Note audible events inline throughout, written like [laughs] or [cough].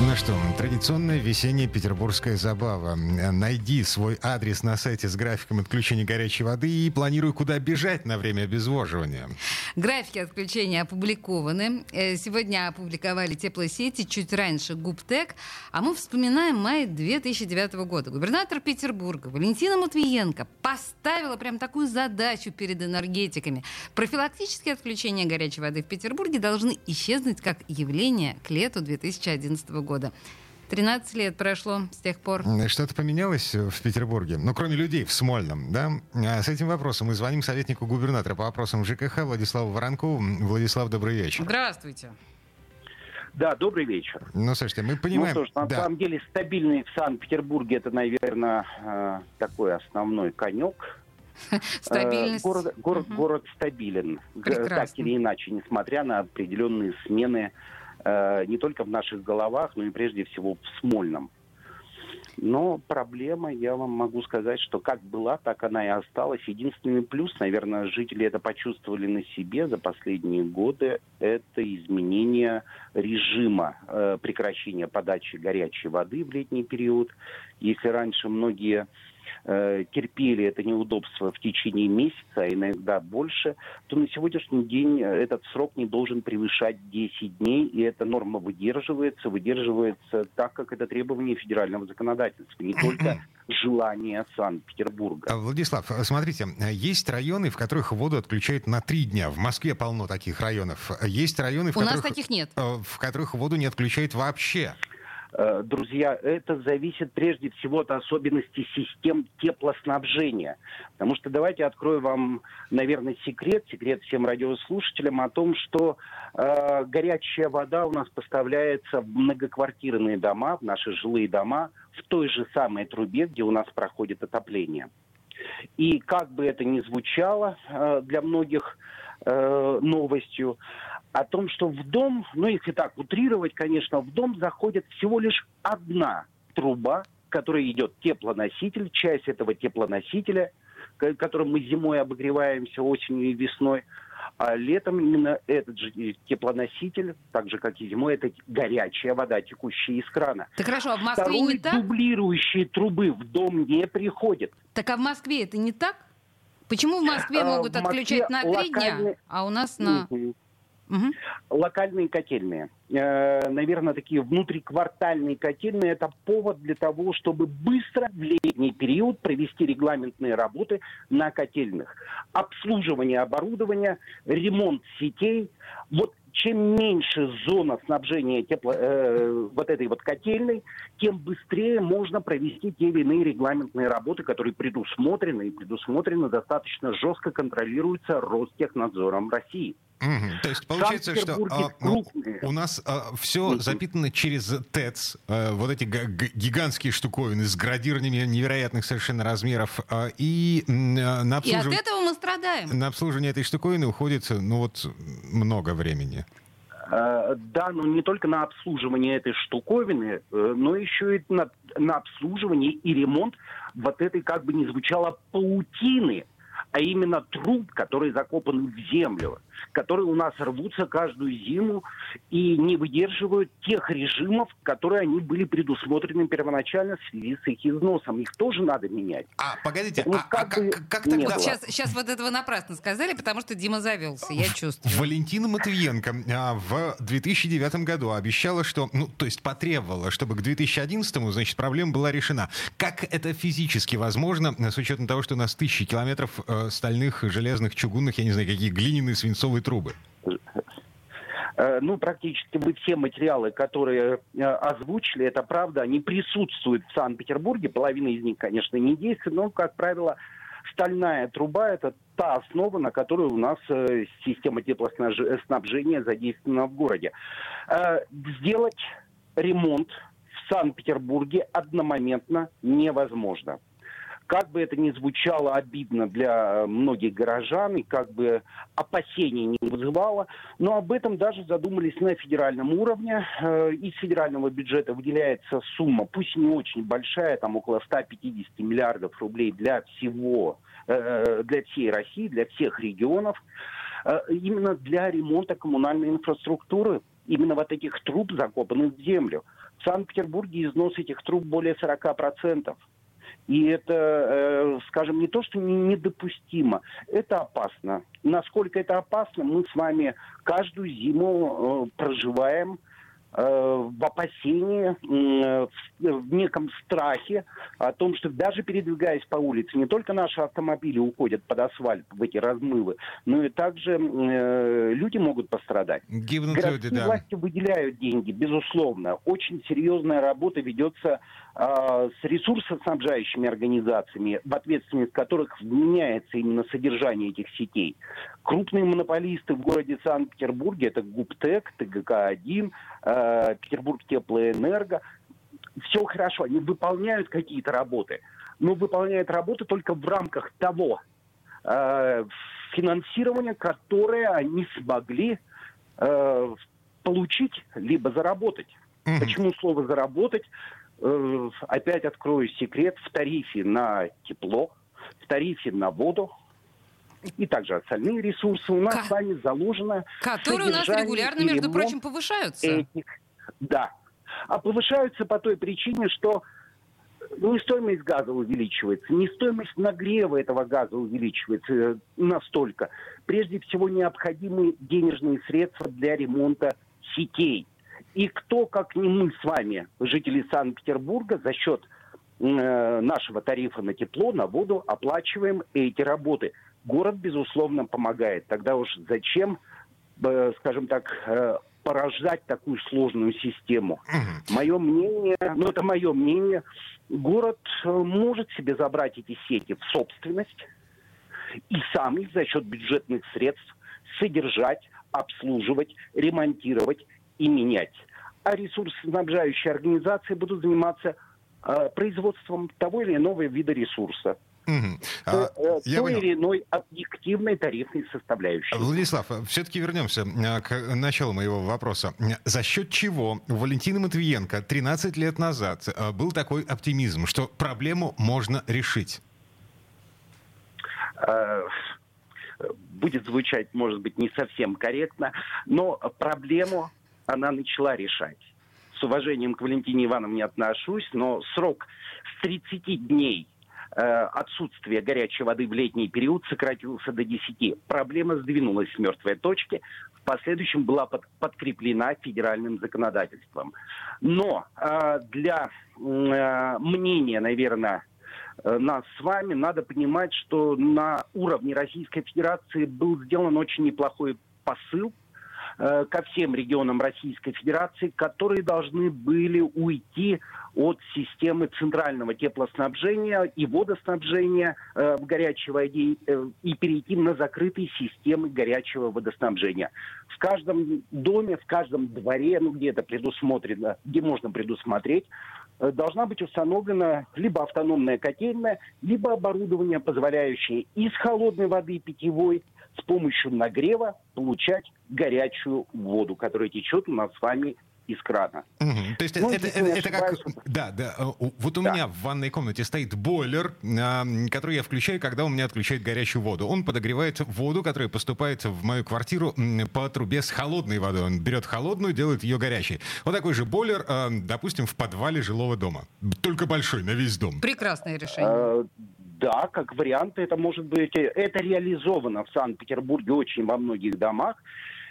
Ну что, традиционная весенняя петербургская забава. Найди свой адрес на сайте с графиком отключения горячей воды и планируй, куда бежать на время обезвоживания. Графики отключения опубликованы. Э, сегодня опубликовали теплосети, чуть раньше ГУПТЕК. А мы вспоминаем май 2009 года. Губернатор Петербурга Валентина Матвиенко поставила прям такую задачу перед энергетиками. Профилактические отключения горячей воды в Петербурге должны исчезнуть как явление к лету 2011 года года. 13 лет прошло с тех пор. Что-то поменялось в Петербурге? Ну, кроме людей в Смольном, да? А с этим вопросом мы звоним советнику губернатора по вопросам ЖКХ Владиславу Воронкову. Владислав, добрый вечер. Здравствуйте. Да, добрый вечер. Ну, слушайте, мы понимаем... Ну, что ж, на да. самом деле стабильный в Санкт-Петербурге это, наверное, э, такой основной конек. [laughs] Стабильность. Э, город, город, угу. город стабилен. Прекрасно. Так или иначе, несмотря на определенные смены Э, не только в наших головах, но и прежде всего в Смольном. Но проблема, я вам могу сказать, что как была, так она и осталась. Единственный плюс, наверное, жители это почувствовали на себе за последние годы, это изменение режима э, прекращения подачи горячей воды в летний период. Если раньше многие э, терпели это неудобство в течение месяца, а иногда больше, то на сегодняшний день этот срок не должен превышать 10 дней, и эта норма выдерживается, выдерживается так, как это требование федерального законодательства, не только желание Санкт-Петербурга. Владислав, смотрите, есть районы, в которых воду отключают на три дня. В Москве полно таких районов. Есть районы, в У которых, нас таких нет. э, в которых воду не отключают вообще. Э, Друзья, это зависит прежде всего от особенностей систем теплоснабжения. Потому что давайте открою вам, наверное, секрет, секрет всем радиослушателям о том, что э, горячая вода у нас поставляется в многоквартирные дома, в наши жилые дома, в той же самой трубе, где у нас проходит отопление. И как бы это ни звучало э, для многих э, новостью, о том, что в дом, ну если так утрировать, конечно, в дом заходит всего лишь одна труба, которая идет теплоноситель, часть этого теплоносителя, которым мы зимой обогреваемся, осенью и весной, а летом именно этот же теплоноситель, так же как и зимой, это горячая вода, текущая из крана. Так хорошо, а в Москве Второй не так? дублирующие трубы в дом не приходят. Так а в Москве это не так? Почему в Москве А, могут в Москве отключать на три дня, локальный- а у нас на... Мгм. Мгм. локальные котельные. Э, наверное, такие внутриквартальные котельные – это повод для того, чтобы быстро в летний период провести регламентные работы на котельных. Обслуживание оборудования, ремонт сетей. Вот чем меньше зона снабжения тепло, э, вот этой вот котельной, тем быстрее можно провести те или иные регламентные работы, которые предусмотрены и предусмотрены достаточно жестко контролируются Ростехнадзором России. Мгм. То есть получается, что а, ну, у нас все Мгм. запитано через ТЭЦ, э, вот эти гигантские штуковины с градированиями невероятных совершенно размеров, а, и э, на И от этого мы страдаем. на обслуживание этой штуковины уходит, ну вот, много времени. Э, Да, но не только на обслуживание этой штуковины, но еще и на, на обслуживание и ремонт вот этой, как бы ни звучало, паутины, а именно труб, которые закопаны в землю, которые у нас рвутся каждую зиму и не выдерживают тех режимов, которые они были предусмотрены первоначально в связи с их износом. Их тоже надо менять. А, погодите, Ну, а, а как бы как, как тогда... было. Сейчас, сейчас вот этого напрасно сказали, потому что Дима завелся, я чувствую. Валентина Матвиенко а, в 2009 году обещала, что, ну, то есть потребовала, чтобы к 2011, значит, проблема была решена. Как это физически возможно, с учетом того, что у нас тысячи километров э, стальных, железных, чугунных, я не знаю, какие глиняные свинцовые трубы? Э, Ну, практически вы все материалы, которые э, озвучили, это правда, они присутствуют в Санкт-Петербурге. Половина из них, конечно, не действует, но, как правило, стальная труба – это та основа, на которую у нас э, система теплоснабжения задействована в городе. Сделать ремонт в Санкт-Петербурге одномоментно невозможно. Как бы это ни звучало обидно для многих горожан и как бы опасений не вызывало, но об этом даже задумались на федеральном уровне. Э, из федерального бюджета выделяется сумма, пусть не очень большая, там около 150 миллиардов рублей для всего, э, для всей России, для всех регионов, э, именно для ремонта коммунальной инфраструктуры, именно вот этих труб, закопанных в землю. В Санкт-Петербурге износ этих труб более 40%. И это, э, скажем, не то, что недопустимо, это опасно. Насколько это опасно, мы с вами каждую зиму э, проживаем в опасении, в неком страхе о том, что даже передвигаясь по улице, не только наши автомобили уходят под асфальт в эти размывы, но и также э, люди могут пострадать. Гибнут Городские люди, да. власти выделяют деньги, безусловно. Очень серьезная работа ведется э, с ресурсоснабжающими организациями, в ответственность которых вменяется именно содержание этих сетей. Крупные монополисты в городе Санкт-Петербурге, это ГУПТЭК, ТГК-1, э, Петербург Теплоэнерго, все хорошо, они выполняют какие-то работы, но выполняют работы только в рамках того э, финансирования, которое они смогли э, получить либо заработать. Mm-hmm. Почему слово заработать? Э, опять открою секрет в тарифе на тепло, в тарифе на воду, и также остальные ресурсы у нас К... с вами заложено. Которые у нас регулярно, между прочим, повышаются. Этих, да. А повышаются по той причине, что не стоимость газа увеличивается, не стоимость нагрева этого газа увеличивается э, настолько. Прежде всего необходимы денежные средства для ремонта сетей. И кто, как не мы с вами, жители Санкт-Петербурга, за счет э, нашего тарифа на тепло, на воду оплачиваем эти работы – город, безусловно, помогает. Тогда уж зачем, э, скажем так, э, порождать такую сложную систему. Угу. Мое мнение, ну это мое мнение, город э, может себе забрать эти сети в собственность и сам их за счет бюджетных средств содержать, обслуживать, ремонтировать и менять. А ресурсоснабжающие организации будут заниматься э, производством того или иного вида ресурса. Угу. А, э, я той или иной объективной тарифной составляющей. Владислав, все-таки вернемся э, к началу моего вопроса. За счет чего у Валентины Матвиенко 13 лет назад э, был такой оптимизм, что проблему можно решить? Будет звучать, может быть, не совсем корректно, но проблему она начала решать. С уважением к Валентине Ивановне отношусь, но срок с 30 дней Э, отсутствие горячей воды в летний период сократился до 10. Проблема сдвинулась с мертвой точки. В последующем была под, подкреплена федеральным законодательством. Но э, для э, мнения, наверное, э, нас с вами, надо понимать, что на уровне Российской Федерации был сделан очень неплохой посыл Э, ко всем регионам Российской Федерации, которые должны были уйти от системы центрального теплоснабжения и водоснабжения э, в горячей воде э, и перейти на закрытые системы горячего водоснабжения. В каждом доме, в каждом дворе, ну где это предусмотрено, где можно предусмотреть, должна быть установлена либо автономная котельная, либо оборудование, позволяющее из холодной воды питьевой с помощью нагрева получать горячую воду, которая течет у нас с вами из крана. Угу. То есть ну, это, это, это как... Да, да. Э, вот у да. меня в ванной комнате стоит бойлер, который я включаю, когда у меня отключают горячую воду. Он подогревает воду, которая поступает в мою квартиру по трубе с холодной водой. Он берет холодную, делает ее горячей. Вот такой же бойлер, допустим, в подвале жилого дома. Только большой, на весь дом. Прекрасное решение. Да, как вариант, это может быть, это реализовано в Санкт-Петербурге очень во многих домах.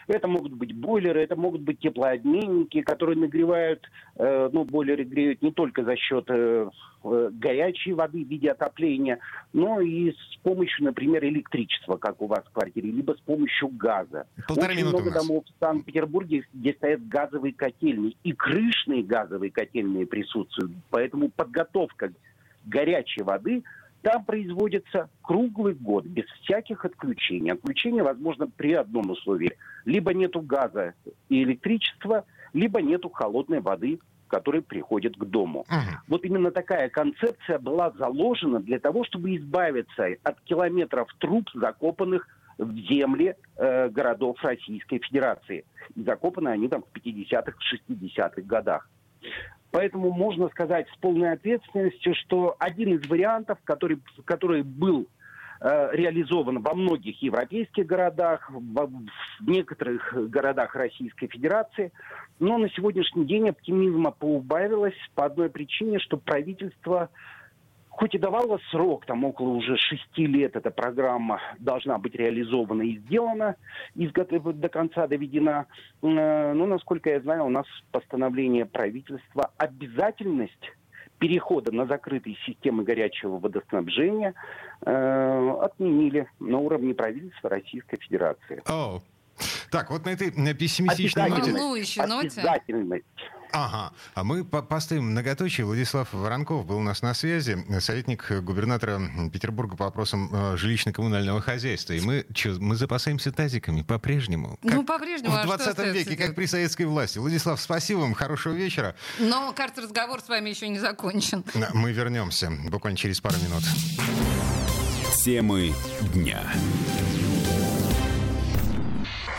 Это могут быть бойлеры, это могут быть теплообменники, которые нагревают, э, ну, бойлеры греют не только за счет э, э, горячей воды в виде отопления, но и с помощью, например, электричества, как у вас в квартире, либо с помощью газа. Полторы Очень много домов в Санкт-Петербурге, где стоят газовые котельные, и крышные газовые котельные присутствуют. Поэтому подготовка горячей воды – там производится круглый год, без всяких отключений. Отключение возможно при одном условии. Либо нету газа и электричества, либо нету холодной воды который приходит к дому. Uh-huh. Вот именно такая концепция была заложена для того, чтобы избавиться от километров труб, закопанных в земли э, городов Российской Федерации. И закопаны они там в 50-х, 60-х годах. Поэтому можно сказать с полной ответственностью, что один из вариантов, который, который был э, реализован во многих европейских городах, в, некоторых городах Российской Федерации, но на сегодняшний день оптимизма поубавилось по одной причине, что правительство хоть и давала срок, там около уже шести лет эта программа должна быть реализована и сделана, и до конца доведена, э, но, насколько я знаю, у нас постановление правительства обязательность перехода на закрытые системы горячего водоснабжения э, отменили на уровне правительства Российской Федерации. Oh. Так, вот на этой пессимистичной ноте... Обязательность. Ага. А мы по поставим многоточие. Владислав Воронков был у нас на связи, советник губернатора Петербурга по вопросам э, жилищно-коммунального хозяйства. И мы что, мы запасаемся тазиками по-прежнему? Ну, по-прежнему. В 20 а веке, как при советской власти. Владислав, спасибо вам, хорошего вечера. Но, кажется, разговор с вами еще не закончен. Мы вернемся буквально через пару минут. Темы дня.